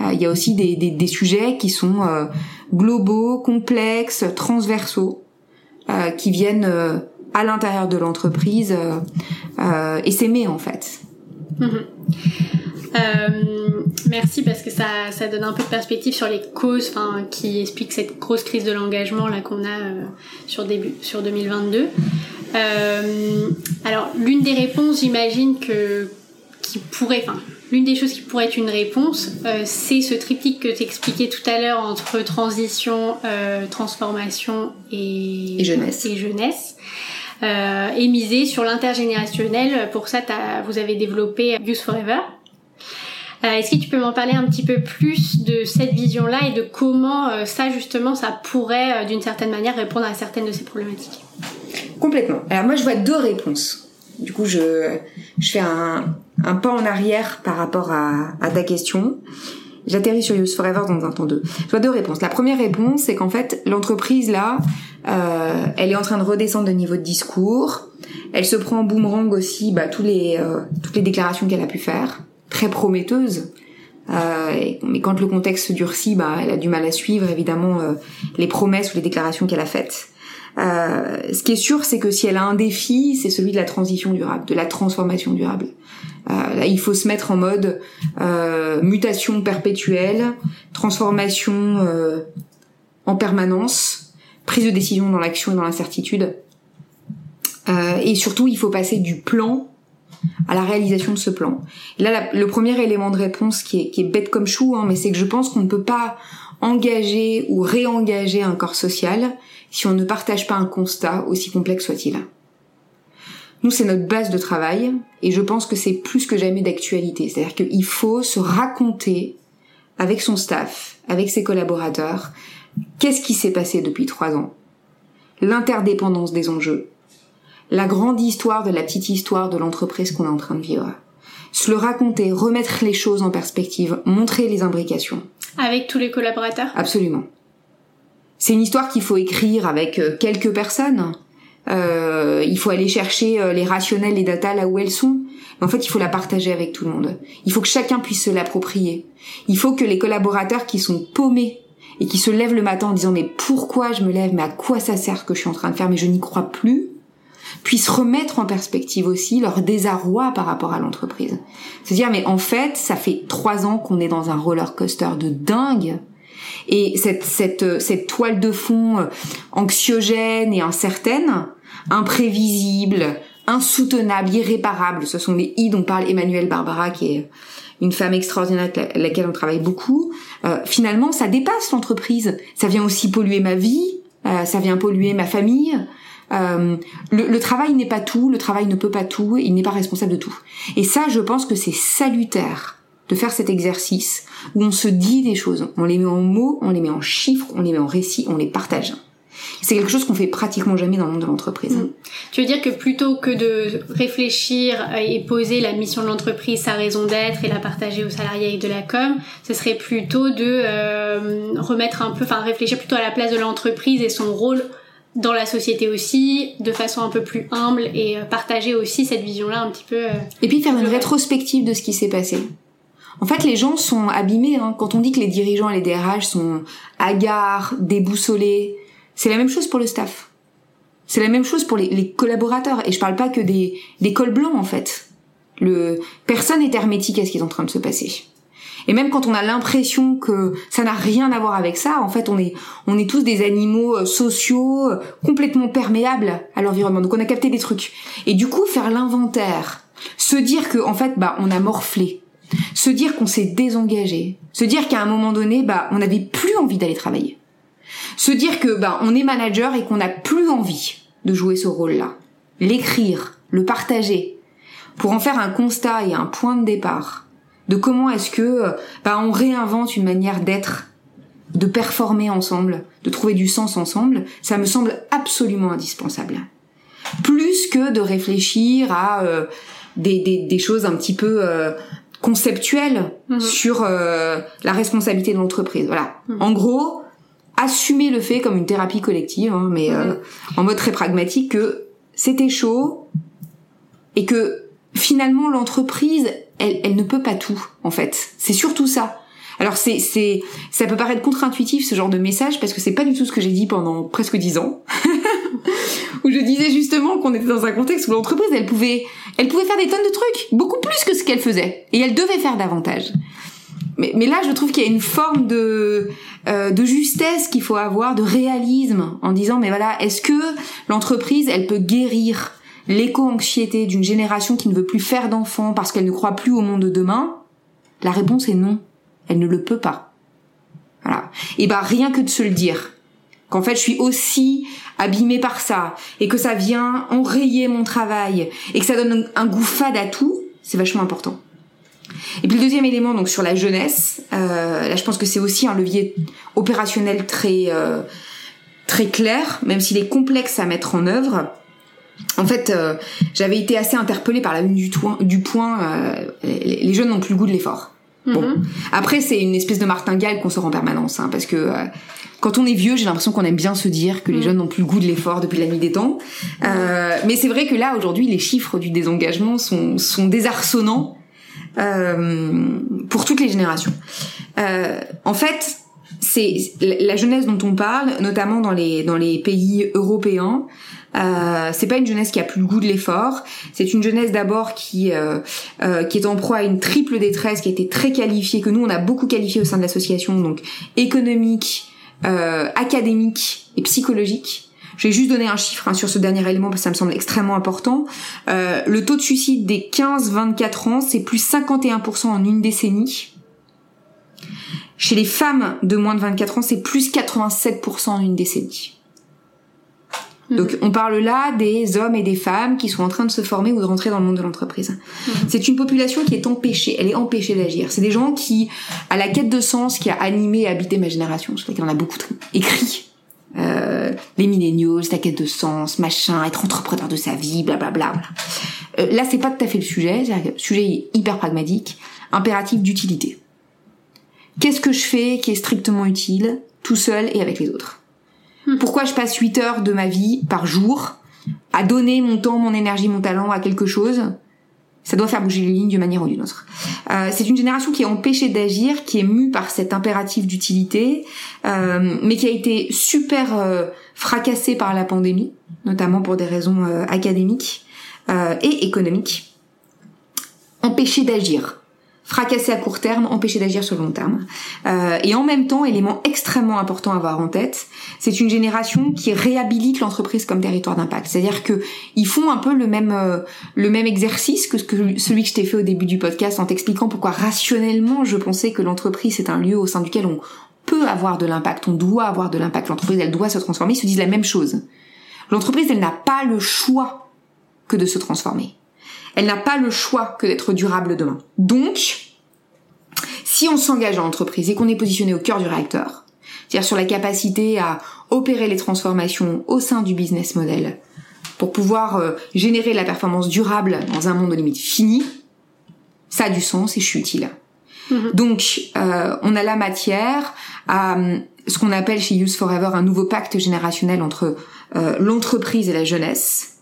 Euh, il y a aussi des, des, des sujets qui sont euh, globaux, complexes, transversaux, qui viennent à l'intérieur de l'entreprise et s'aimer en fait. Mhm. Merci parce que ça, ça donne un peu de perspective sur les causes qui expliquent cette grosse crise de l'engagement là qu'on a sur début sur 2022. Euh, alors, l'une des réponses, j'imagine que qui pourrait, enfin, l'une des choses qui pourrait être une réponse, euh, c'est ce triptyque que tu expliquais tout à l'heure entre transition, euh, transformation et, jeunesse. Et, jeunesse. Euh, et miser sur l'intergénérationnel. Pour ça, vous avez développé Youth Forever. Euh, est-ce que tu peux m'en parler un petit peu plus de cette vision-là et de comment euh, ça, justement, ça pourrait, d'une certaine manière, répondre à certaines de ces problématiques? Complètement. Alors moi, je vois deux réponses. Du coup, je, je fais un, un pas en arrière par rapport à, à ta question. J'atterris sur Use Forever dans un temps deux. Je vois deux réponses. La première réponse, c'est qu'en fait, l'entreprise là, euh, elle est en train de redescendre de niveau de discours. Elle se prend en boomerang aussi, bah, tous les, euh, toutes les déclarations qu'elle a pu faire, très prometteuses. Euh, mais quand le contexte se durcit, bah, elle a du mal à suivre évidemment euh, les promesses ou les déclarations qu'elle a faites. Euh, ce qui est sûr, c'est que si elle a un défi, c'est celui de la transition durable, de la transformation durable. Euh, là, il faut se mettre en mode euh, mutation perpétuelle, transformation en permanence, prise de décision dans l'action et dans l'incertitude. Et surtout, il faut passer du plan à la réalisation de ce plan. Là, le premier élément de réponse qui est, qui est bête comme chou, hein, mais c'est que je pense qu'on ne peut pas engager ou réengager un corps social si on ne partage pas un constat, aussi complexe soit-il. Nous, c'est notre base de travail, et je pense que c'est plus que jamais d'actualité. C'est-à-dire qu'il faut se raconter avec son staff, avec ses collaborateurs, qu'est-ce qui s'est passé depuis trois ans, l'interdépendance des enjeux, la grande histoire de la petite histoire de l'entreprise qu'on est en train de vivre. Se le raconter, remettre les choses en perspective, montrer les imbrications. Avec tous les collaborateurs? Absolument. C'est une histoire qu'il faut écrire avec euh, quelques personnes. Euh, il faut aller chercher euh, les rationnels, les datas là où elles sont. Mais en fait, il faut la partager avec tout le monde. Il faut que chacun puisse se l'approprier. Il faut que les collaborateurs qui sont paumés et qui se lèvent le matin en disant mais pourquoi je me lève, mais à quoi ça sert que je suis en train de faire, mais je n'y crois plus, puissent remettre en perspective aussi leur désarroi par rapport à l'entreprise. Se dire mais en fait, ça fait trois ans qu'on est dans un roller coaster de dingue et cette, cette, cette toile de fond euh, anxiogène et incertaine, imprévisible, insoutenable, irréparable. Ce sont les I dont parle Emmanuel Barbara, qui est une femme extraordinaire avec laquelle on travaille beaucoup. Euh, finalement, ça dépasse l'entreprise. Ça vient aussi polluer ma vie, euh, ça vient polluer ma famille. Euh, le, le, travail n'est pas tout, le travail ne peut pas tout, il n'est pas responsable de tout. Et ça, je pense que c'est salutaire de faire cet exercice où on se dit des choses, on les met en mots, on les met en chiffres, on les met en récits, on les partage. C'est quelque chose qu'on fait pratiquement jamais dans le monde de l'entreprise. Mmh. Tu veux dire que plutôt que de réfléchir et poser la mission de l'entreprise, sa raison d'être et la partager aux salariés avec de la com, ce serait plutôt de euh, remettre un peu, enfin réfléchir plutôt à la place de l'entreprise et son rôle dans la société aussi, de façon un peu plus humble et euh, partager aussi cette vision-là un petit peu. Euh, et puis faire une rétrospective de ce qui s'est passé. En fait, les gens sont abîmés. Hein. Quand on dit que les dirigeants et les DRH sont hagards, déboussolés, c'est la même chose pour le staff. C'est la même chose pour les, collaborateurs. Et je parle pas que des, des cols blancs, en fait. Le, personne n'est hermétique à ce qui est en train de se passer. Et même quand on a l'impression que ça n'a rien à voir avec ça, en fait, on est, on est tous des animaux euh, sociaux, euh, complètement perméables à l'environnement. Donc on a capté des trucs. Et du coup, faire l'inventaire, se dire que, en fait, bah, on a morflé, se dire qu'on s'est désengagé, se dire qu'à un moment donné, bah, on n'avait plus envie d'aller travailler. Se dire que ben on est manager et qu'on n'a plus envie de jouer ce rôle-là. L'écrire, le partager, pour en faire un constat et un point de départ de comment est-ce que ben, on réinvente une manière d'être, de performer ensemble, de trouver du sens ensemble, ça me semble absolument indispensable. Plus que de réfléchir à euh, des, des, choses un petit peu euh, conceptuelles mhm. sur la responsabilité de l'entreprise. Voilà. Mhm. En gros, assumer le fait comme une thérapie collective, hein, mais euh, en mode très pragmatique, que c'était chaud et que finalement l'entreprise, elle, elle ne peut pas tout en fait. C'est surtout ça. Alors c'est c'est ça peut paraître contre-intuitif ce genre de message parce que c'est pas du tout ce que j'ai dit pendant presque dix ans (laughs) où je disais justement qu'on était dans un contexte où l'entreprise elle pouvait elle pouvait faire des tonnes de trucs beaucoup plus que ce qu'elle faisait et elle devait faire davantage. Mais, mais là je trouve qu'il y a une forme de euh, de justesse qu'il faut avoir, de réalisme, en disant mais voilà, est-ce que l'entreprise, elle peut guérir l'éco-anxiété d'une génération qui ne veut plus faire d'enfants parce qu'elle ne croit plus au monde de demain La réponse est non, elle ne le peut pas. Voilà. Et bah rien que de se le dire, qu'en fait je suis aussi abîmée par ça et que ça vient enrayer mon travail et que ça donne un goût fade à tout, c'est vachement important. Et puis le deuxième élément, donc sur la jeunesse, euh, là je pense que c'est aussi un levier opérationnel très euh, très clair, même s'il est complexe à mettre en œuvre. En fait, euh, j'avais été assez interpellée par la une du, du point. Euh, les, jeunes n'ont plus le goût de l'effort. Bon, mm-hmm. après c'est une espèce de martingale qu'on sort en permanence, hein, parce que euh, quand on est vieux, j'ai l'impression qu'on aime bien se dire que les mm. jeunes n'ont plus le goût de l'effort depuis la nuit des temps. Euh, mais c'est vrai que là, aujourd'hui, les chiffres du désengagement sont, sont désarçonnants euh, pour toutes les générations. Euh, en fait, c'est la jeunesse dont on parle, notamment dans les dans les pays européens. Euh, c'est pas une jeunesse qui a plus le goût de l'effort. C'est une jeunesse d'abord qui euh, euh, qui est en proie à une triple détresse, qui a été très qualifiée, que nous on a beaucoup qualifié au sein de l'association, donc économique, euh, académique et psychologique. Je vais juste donner un chiffre hein, sur ce dernier élément parce que ça me semble extrêmement important. Le taux de suicide des 15-24 ans, c'est plus 51% en une décennie. Chez les femmes de moins de 24 ans, c'est plus 87% en une décennie. Mhm. Donc on parle là des hommes et des femmes qui sont en train de se former ou de rentrer dans le monde de l'entreprise. Mhm. C'est une population qui est empêchée, elle est empêchée d'agir. C'est des gens qui, à la quête de sens qui a animé et habité ma génération, je sais qu'il en a beaucoup écrit euh, les milléniaux, la quête de sens, machin, être entrepreneur de sa vie, blablabla. Bla, bla. Euh, là, c'est pas tout à fait le sujet. Le sujet est hyper pragmatique, impératif d'utilité. Qu'est-ce que je fais qui est strictement utile, tout seul et avec les autres hmm. Pourquoi je passe 8 heures de ma vie par jour à donner mon temps, mon énergie, mon talent à quelque chose? Ça doit faire bouger les lignes d'une manière ou d'une autre. Euh, c'est une génération qui est empêchée d'agir, qui est mue par cet impératif d'utilité, euh, mais qui a été super euh, fracassée par la pandémie, notamment pour des raisons académiques et économiques. Empêchée d'agir fracasser à court terme, empêcher d'agir sur le long terme. Euh, et en même temps, élément extrêmement important à avoir en tête, c'est une génération qui réhabilite l'entreprise comme territoire d'impact. C'est-à-dire que ils font un peu le même euh, le même exercice que, ce que celui que je t'ai fait au début du podcast en t'expliquant pourquoi rationnellement je pensais que l'entreprise c'est un lieu au sein duquel on peut avoir de l'impact, on doit avoir de l'impact, l'entreprise elle doit se transformer, ils se disent la même chose. L'entreprise elle n'a pas le choix que de se transformer. Elle n'a pas le choix que d'être durable demain. Donc, si on s'engage en entreprise et qu'on est positionné au cœur du réacteur, c'est-à-dire sur la capacité à opérer les transformations au sein du business model pour pouvoir euh, générer la performance durable dans un monde aux limites fini, ça a du sens et je suis utile. Mhm. Donc, euh, on a la matière à ce qu'on appelle chez Use Forever un nouveau pacte générationnel entre euh, l'entreprise et la jeunesse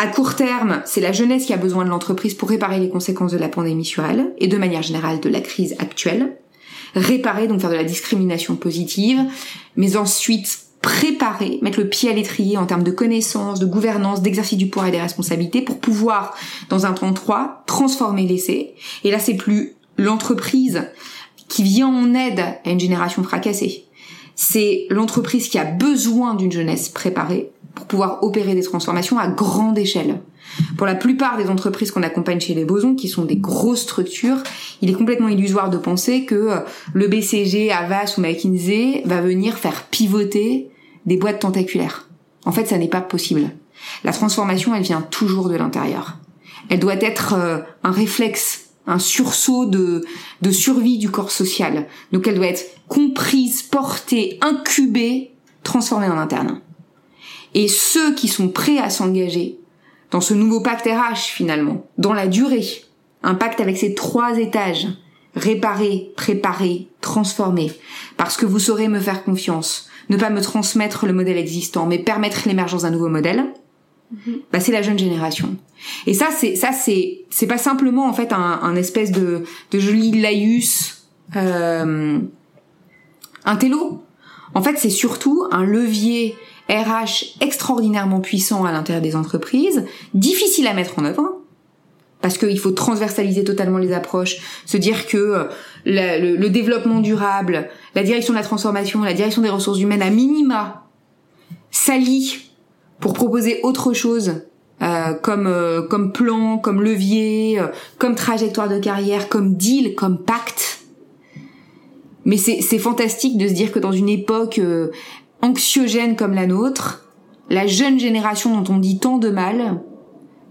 à court terme, c'est la jeunesse qui a besoin de l'entreprise pour réparer les conséquences de la pandémie sur elle et de manière générale de la crise actuelle. Réparer, donc faire de la discrimination positive, mais ensuite préparer, mettre le pied à l'étrier en termes de connaissances, de gouvernance, d'exercice du pouvoir et des responsabilités pour pouvoir, dans un temps 3, transformer l'essai. Et là, c'est plus l'entreprise qui vient en aide à une génération fracassée. C'est l'entreprise qui a besoin d'une jeunesse préparée pour pouvoir opérer des transformations à grande échelle. Pour la plupart des entreprises qu'on accompagne chez les Bosons, qui sont des grosses structures, il est complètement illusoire de penser que euh, le BCG, Avas ou McKinsey va venir faire pivoter des boîtes tentaculaires. En fait, ça n'est pas possible. La transformation, elle vient toujours de l'intérieur. Elle doit être euh, un réflexe, un sursaut de, de survie du corps social. Donc elle doit être comprise, portée, incubée, transformée en interne. Et ceux qui sont prêts à s'engager dans ce nouveau pacte RH finalement, dans la durée, un pacte avec ces trois étages, réparer, préparer, transformer, parce que vous saurez me faire confiance, ne pas me transmettre le modèle existant, mais permettre l'émergence d'un nouveau modèle, mhm. bah c'est la jeune génération. Et ça, c'est ça, c'est c'est pas simplement en fait un, un espèce de de joli laïus, euh, un télo. En fait, c'est surtout un levier RH extraordinairement puissant à l'intérieur des entreprises, difficile à mettre en œuvre, parce qu'il faut transversaliser totalement les approches, se dire que euh, le, développement durable, la direction de la transformation, la direction des ressources humaines à minima s'allient pour proposer autre chose euh, comme euh, comme plan, comme levier, comme trajectoire de carrière, comme deal, comme pacte. Mais c'est fantastique de se dire que dans une époque anxiogène comme la nôtre, la jeune génération dont on dit tant de mal,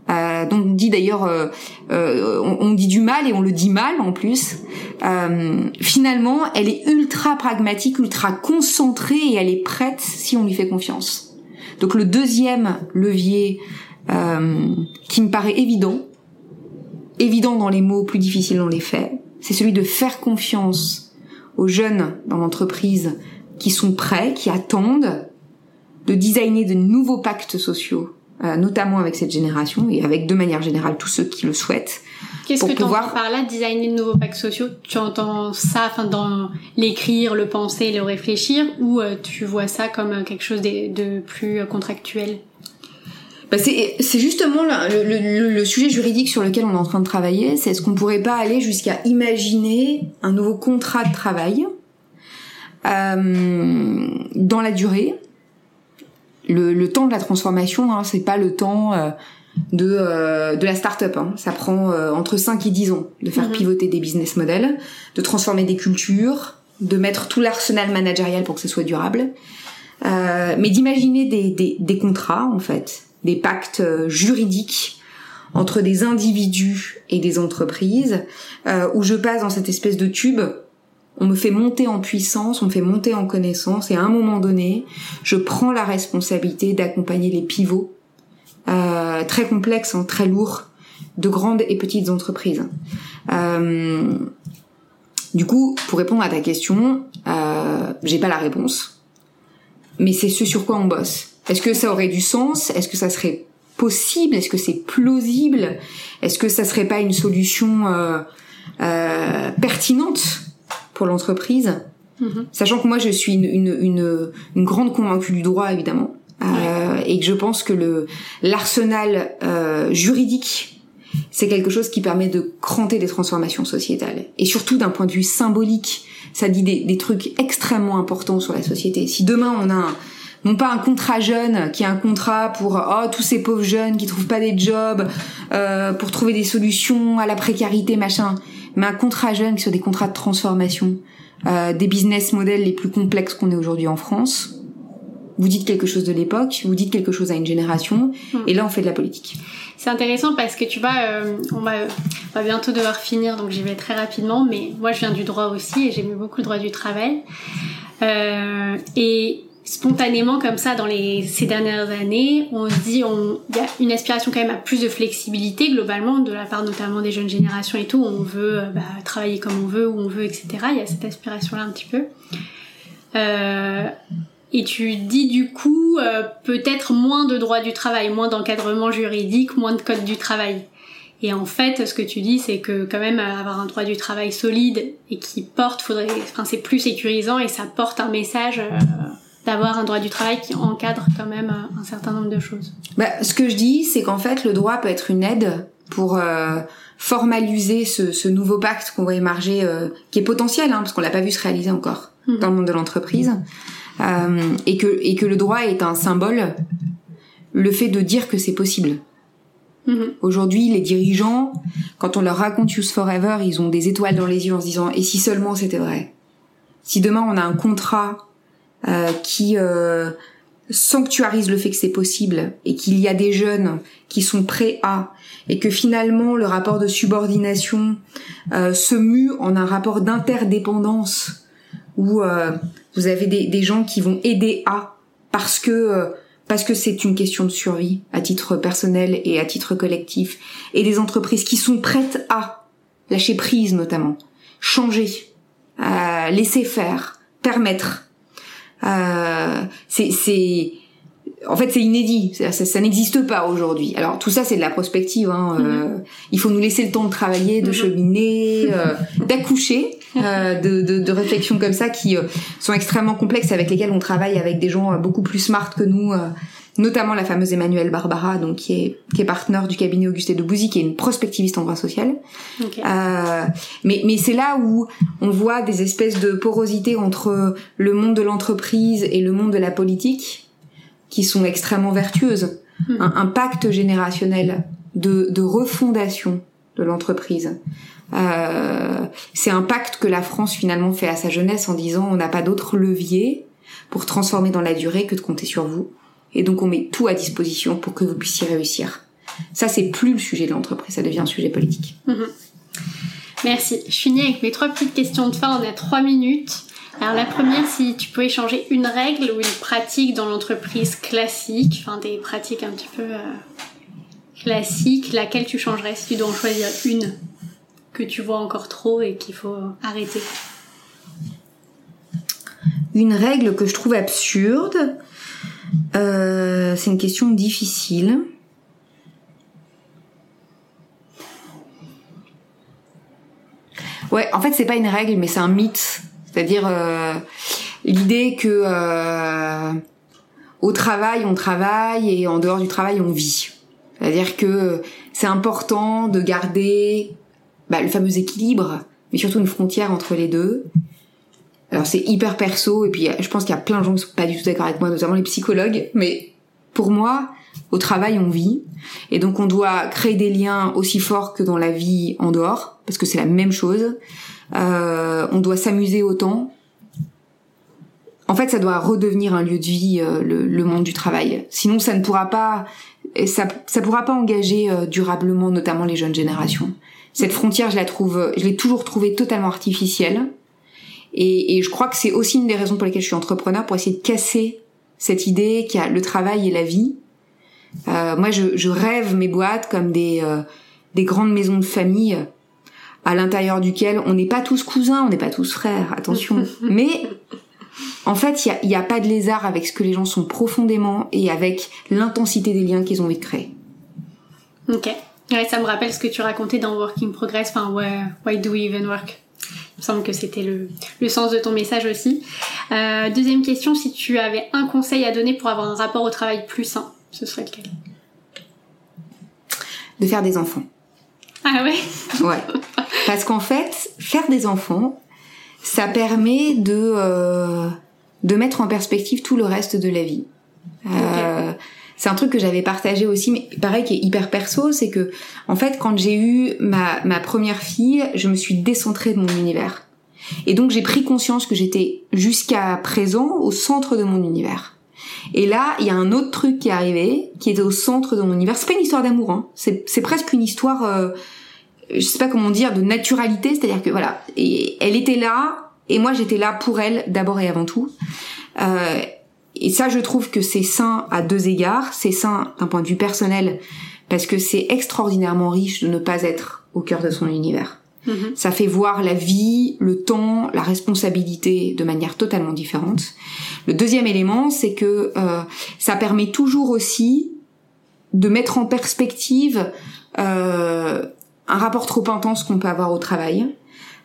euh, dont on dit d'ailleurs, euh, euh, on, dit du mal et on le dit mal en plus. Euh, finalement, elle est ultra pragmatique, ultra concentrée et elle est prête si on lui fait confiance. Donc le deuxième levier qui me paraît évident, évident dans les mots, plus difficile dans les faits, c'est celui de faire confiance aux jeunes dans l'entreprise qui sont prêts, qui attendent de designer de nouveaux pactes sociaux, euh, notamment avec cette génération et avec de manière générale tous ceux qui le souhaitent. Qu'est-ce que tu pouvoir... entends par là, designer de nouveaux pactes sociaux? Tu entends ça enfin, dans l'écrire, le penser, le réfléchir, ou euh, tu vois ça comme euh, quelque chose de, de plus contractuel? Bah c'est justement le, le, le, sujet juridique sur lequel on est en train de travailler. C'est est-ce qu'on pourrait pas aller jusqu'à imaginer un nouveau contrat de travail dans la durée. Le, le, temps de la transformation, hein, c'est pas le temps euh, de, euh, de la start-up. Hein. Ça prend entre 5 et 10 ans de faire mhm. pivoter des business models, de transformer des cultures, de mettre tout l'arsenal managérial pour que ce soit durable. mais d'imaginer des, des, des, contrats, en fait, des pactes juridiques entre des individus et des entreprises, où je passe dans cette espèce de tube on me fait monter en puissance, on me fait monter en connaissance, et à un moment donné, je prends la responsabilité d'accompagner les pivots euh, très complexes, hein, très lourds, de grandes et petites entreprises. Euh, du coup, pour répondre à ta question, euh, j'ai pas la réponse, mais c'est ce sur quoi on bosse. Est-ce que ça aurait du sens? Est-ce que ça serait possible? Est-ce que c'est plausible? Est-ce que ça serait pas une solution euh, pertinente? Pour l'entreprise. Mhm. Sachant que moi, je suis une, une, une, grande convaincue du droit, évidemment. Euh, et que je pense que le l'arsenal euh, juridique c'est quelque chose qui permet de cranter des transformations sociétales. Et surtout d'un point de vue symbolique, ça dit des, des, trucs extrêmement importants sur la société. Si demain on a un, non pas un contrat jeune qui est un contrat pour oh tous ces pauvres jeunes qui trouvent pas des jobs euh, pour trouver des solutions à la précarité machin mais un contrat jeune qui soit des contrats de transformation euh, des business models les plus complexes qu'on ait aujourd'hui en France. Vous dites quelque chose de l'époque vous dites quelque chose à une génération hmm. et là on fait de la politique. C'est intéressant parce que tu vois euh, on, va, on va bientôt devoir finir donc j'y vais très rapidement mais moi je viens du droit aussi et j'ai mis beaucoup le droit du travail. Euh, et spontanément comme ça dans les ces dernières années, on se dit on y a une aspiration quand même à plus de flexibilité globalement de la part notamment des jeunes générations et tout. On veut euh, bah, travailler comme on veut où on veut etc. Il y a cette aspiration là un petit peu. Euh, et tu dis du coup euh, peut-être moins de droit du travail, moins d'encadrement juridique, moins de code du travail. Et en fait, ce que tu dis, c'est que quand même avoir un droit du travail solide et qui porte, faudrait, enfin c'est plus sécurisant et ça porte un message d'avoir un droit du travail qui encadre quand même un certain nombre de choses. Bah, ce que je dis, c'est qu'en fait, le droit peut être une aide pour euh, formaliser ce, ce, nouveau pacte qu'on va émarger, euh, qui est potentiel, hein, parce qu'on l'a pas vu se réaliser encore mhm. dans le monde de l'entreprise, euh, et que et que le droit est un symbole, le fait de dire que c'est possible. Mhm. Aujourd'hui, les dirigeants, quand on leur raconte Use Forever, ils ont des étoiles dans les yeux en se disant et si seulement c'était vrai? Si demain on a un contrat qui euh, sanctuarise le fait que c'est possible et qu'il y a des jeunes qui sont prêts à et que finalement le rapport de subordination euh, se mue en un rapport d'interdépendance où euh, vous avez des, des, gens qui vont aider à parce que euh, parce que c'est une question de survie à titre personnel et à titre collectif. Et des entreprises qui sont prêtes à lâcher prise notamment changer laisser faire permettre euh, c'est en fait, c'est inédit. Ça, ça, n'existe pas aujourd'hui. Alors tout ça, c'est de la prospective. Hein. Euh, mhm. il faut nous laisser le temps de travailler, de mhm. cheminer, euh, (laughs) d'accoucher euh, de, de, de, réflexions comme ça qui sont extrêmement complexes, avec lesquelles on travaille avec des gens beaucoup plus smart que nous notamment la fameuse Emmanuelle Barbara, donc qui est qui est partenaire du cabinet Auguste de Bouzy, qui est une prospectiviste en droit social. Euh, mais mais c'est là où on voit des espèces de porosité entre le monde de l'entreprise et le monde de la politique, qui sont extrêmement vertueuses. Hmm. Un, pacte générationnel de, de refondation de l'entreprise. Euh, c'est un pacte que la France finalement fait à sa jeunesse en disant on n'a pas d'autre levier pour transformer dans la durée que de compter sur vous et donc on met tout à disposition pour que vous puissiez réussir. Ça, c'est plus le sujet de l'entreprise, ça devient un sujet politique. Mhm. Merci. Je finis avec mes trois petites questions de fin. On a trois minutes. Alors la première, si tu pouvais changer une règle ou une pratique dans l'entreprise classique, enfin des pratiques un petit peu euh, classiques, laquelle tu changerais si tu dois en choisir une que tu vois encore trop et qu'il faut arrêter? Une règle que je trouve absurde, euh, c'est une question difficile. Ouais, en fait, c'est pas une règle, mais c'est un mythe. C'est-à-dire euh, l'idée que euh, au travail, on travaille et en dehors du travail, on vit. C'est-à-dire que c'est important de garder bah, le fameux équilibre, mais surtout une frontière entre les deux. Alors c'est hyper perso et puis je pense qu'il y a plein de gens qui sont pas du tout d'accord avec moi, notamment les psychologues. Mais pour moi, au travail on vit et donc on doit créer des liens aussi forts que dans la vie en dehors parce que c'est la même chose. Euh, on doit s'amuser autant. En fait, ça doit redevenir un lieu de vie, euh, le, monde du travail. Sinon, ça ne pourra pas, ça, ça pourra pas engager euh, durablement, notamment les jeunes générations. Cette frontière, je la trouve, je l'ai toujours trouvée totalement artificielle. Et, et je crois que c'est aussi une des raisons pour lesquelles je suis entrepreneur, pour essayer de casser cette idée qu'il y a le travail et la vie. Euh, moi, je, je, rêve mes boîtes comme des, euh, des grandes maisons de famille à l'intérieur duquel on n'est pas tous cousins, on n'est pas tous frères, attention. (laughs) Mais en fait, il n'y a, a, pas de lézard avec ce que les gens sont profondément et avec l'intensité des liens qu'ils ont envie de créer. Ok. Ouais, ça me rappelle ce que tu racontais dans Working Progress, enfin, why do we even work? Il me semble que c'était le, le, sens de ton message aussi. Euh, deuxième question, si tu avais un conseil à donner pour avoir un rapport au travail plus sain, ce serait lequel? De faire des enfants. Ah ouais? Ouais. Parce qu'en fait, faire des enfants, ça permet de euh, de mettre en perspective tout le reste de la vie. Euh, c'est un truc que j'avais partagé aussi, mais pareil qui est hyper perso, c'est que en fait quand j'ai eu ma ma première fille, je me suis décentrée de mon univers. Et donc j'ai pris conscience que j'étais jusqu'à présent au centre de mon univers. Et là, il y a un autre truc qui est arrivé, qui était au centre de mon univers. C'est pas une histoire d'amour, hein. c'est, presque une histoire, euh, je sais pas comment dire, de naturalité. C'est-à-dire que voilà, et elle était là, et moi j'étais là pour elle d'abord et avant tout. Euh, et ça, je trouve que c'est sain à deux égards. C'est sain d'un point de vue personnel, parce que c'est extraordinairement riche de ne pas être au cœur de son univers. Mhm. Ça fait voir la vie, le temps, la responsabilité de manière totalement différente. Le deuxième élément, c'est que euh, ça permet toujours aussi de mettre en perspective euh, un rapport trop intense qu'on peut avoir au travail.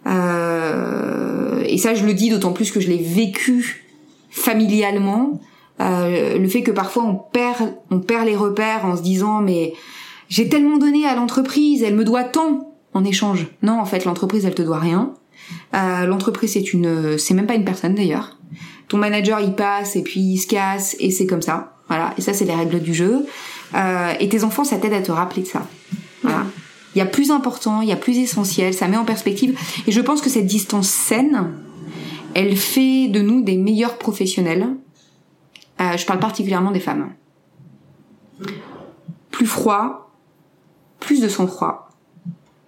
Euh, et ça, je le dis d'autant plus que je l'ai vécu familialement. le fait que parfois on perd, on perd les repères en se disant mais j'ai tellement donné à l'entreprise, elle me doit tant en échange. Non, en fait, l'entreprise, elle te doit rien. Euh, l'entreprise, c'est une, c'est même pas une personne d'ailleurs. Ton manager, il passe et puis il se casse et c'est comme ça. Voilà. Et ça, c'est les règles du jeu. Euh, et tes enfants, ça t'aide à te rappeler de ça. Voilà. Il y a plus important, il y a plus essentiel, ça met en perspective. Et je pense que cette distance saine, elle fait de nous des meilleurs professionnels. Euh, je parle particulièrement des femmes. Plus froid, plus de sang-froid,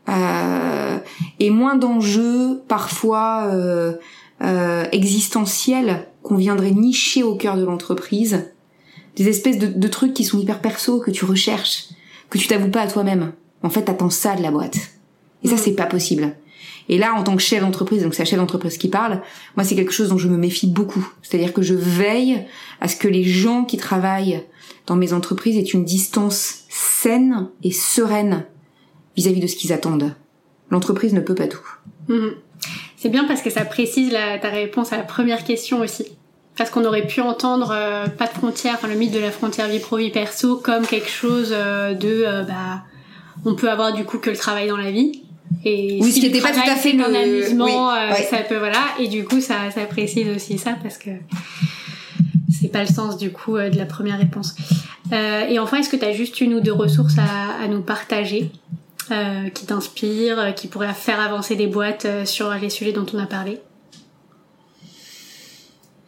euh, et moins d'enjeux parfois euh, existentiels qu'on viendrait nicher au cœur de l'entreprise, des espèces de, de, trucs qui sont hyper perso que tu recherches, que tu t'avoues pas à toi-même. En fait, t'attends ça de la boîte. Et ça, mm. c'est pas possible. Et là, en tant que chef d'entreprise, donc c'est la chef d'entreprise qui parle, moi, c'est quelque chose dont je me méfie beaucoup. C'est-à-dire que je veille à ce que les gens qui travaillent dans mes entreprises aient une distance saine et sereine vis-à-vis de ce qu'ils attendent. L'entreprise ne peut pas tout. Mhm. C'est bien parce que ça précise ta réponse à la première question aussi. Parce qu'on aurait pu entendre euh, pas de frontière, le mythe de la frontière vie pro vie perso comme quelque chose euh, de euh, bah on peut avoir du coup que le travail dans la vie. Et oui, ce qui n'était pas tout à fait un amusement, ça peut voilà. Et du coup ça ça précise aussi ça parce que c'est pas le sens du coup de la première réponse. et enfin, est-ce que tu as juste une ou deux ressources à, à nous partager euh, qui t'inspire, euh, qui pourrait faire avancer des boîtes euh, sur les sujets dont on a parlé?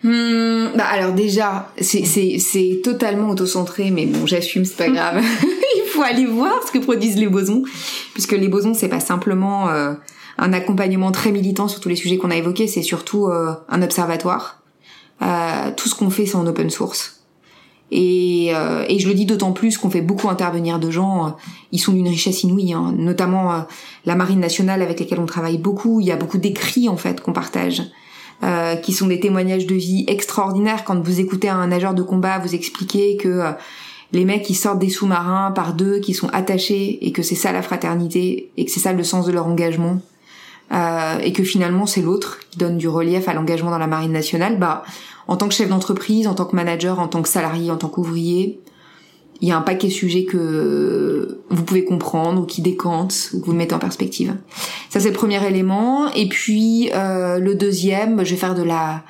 Hmm, bah alors déjà, c'est totalement auto-centré, mais bon, j'assume, c'est pas grave. (laughs) (laughs) Il faut aller voir ce que produisent les bosons, puisque les bosons, c'est pas simplement un accompagnement très militant sur tous les sujets qu'on a évoqués, c'est surtout un observatoire. tout ce qu'on fait, c'est en open source. Et, euh, et, je le dis d'autant plus qu'on fait beaucoup intervenir de gens, euh, ils sont d'une richesse inouïe, hein. notamment euh, la marine nationale avec laquelle on travaille beaucoup. Il y a beaucoup d'écrits en fait qu'on partage, qui sont des témoignages de vie extraordinaires. Quand vous écoutez un nageur de combat vous expliquer que les mecs qui sortent des sous-marins par deux, qui sont attachés, et que c'est ça la fraternité, et que c'est ça le sens de leur engagement, et que finalement c'est l'autre qui donne du relief à l'engagement dans la marine nationale, bah en tant que chef d'entreprise, en tant que manager, en tant que salarié, en tant qu'ouvrier, il y a un paquet de sujets que vous pouvez comprendre ou qui décantent ou que vous mettez en perspective. Ça c'est le premier élément. Et puis euh, le deuxième, je vais faire de la,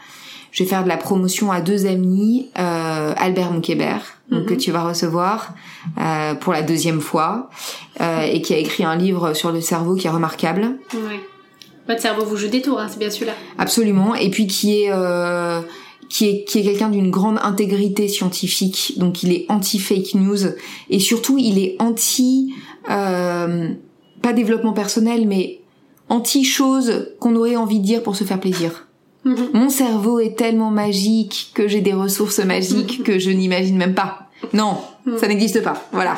je vais faire de la promotion à deux amis, euh, Albert Moukébert, mhm. que tu vas recevoir euh, pour la deuxième fois, euh, et qui a écrit un livre sur le cerveau qui est remarquable. Ouais. Votre cerveau vous joue des tours, hein, c'est bien celui-là. Absolument. Et puis qui est euh, qui est, qui est quelqu'un d'une grande intégrité scientifique, donc il est anti-fake news, et surtout il est anti, euh, pas développement personnel, mais anti-choses qu'on aurait envie de dire pour se faire plaisir. Mm-hmm. Mon cerveau est tellement magique que j'ai des ressources magiques mm-hmm. que je n'imagine même pas. Non, mm. ça n'existe pas. Voilà.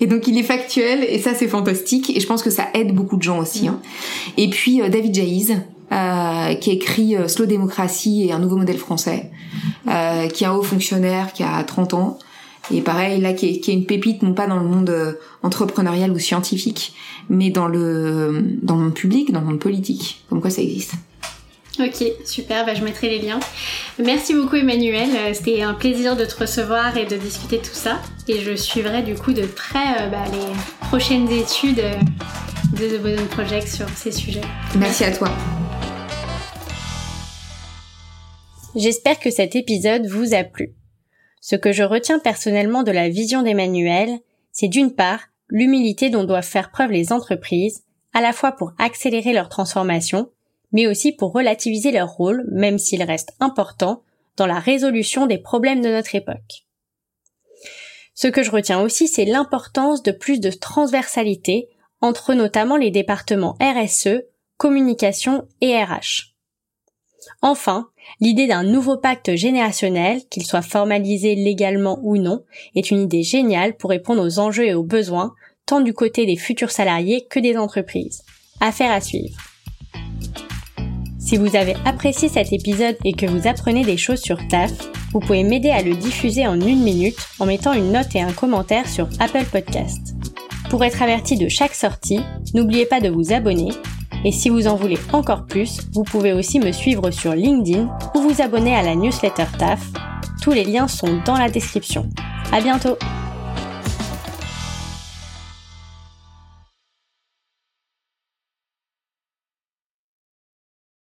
Et donc il est factuel et ça c'est fantastique et je pense que ça aide beaucoup de gens aussi. Hein. Et puis euh, David Jaiz, euh, qui écrit euh, Slow Démocratie et un nouveau modèle français, euh, qui est un haut fonctionnaire qui a 30 ans. Et pareil, là, qui est, qui est une pépite, non pas dans le monde entrepreneurial ou scientifique, mais dans le, dans le monde public, dans le monde politique. Comme quoi ça existe. Ok, super, bah, je mettrai les liens. Merci beaucoup Emmanuel, c'était un plaisir de te recevoir et de discuter de tout ça. Et je suivrai du coup de près bah, les prochaines études de The Boston Project sur ces sujets. Merci à toi. J'espère que cet épisode vous a plu. Ce que je retiens personnellement de la vision d'Emmanuel, c'est d'une part l'humilité dont doivent faire preuve les entreprises, à la fois pour accélérer leur transformation, mais aussi pour relativiser leur rôle, même s'il reste important, dans la résolution des problèmes de notre époque. Ce que je retiens aussi, c'est l'importance de plus de transversalité entre notamment les départements RSE, communication et RH. Enfin, l'idée d'un nouveau pacte générationnel, qu'il soit formalisé légalement ou non, est une idée géniale pour répondre aux enjeux et aux besoins, tant du côté des futurs salariés que des entreprises. Affaire à suivre. Si vous avez apprécié cet épisode et que vous apprenez des choses sur TAF, vous pouvez m'aider à le diffuser en une minute en mettant une note et un commentaire sur Apple Podcast. Pour être averti de chaque sortie, n'oubliez pas de vous abonner et si vous en voulez encore plus, vous pouvez aussi me suivre sur LinkedIn ou vous abonner à la newsletter TAF. Tous les liens sont dans la description. À bientôt!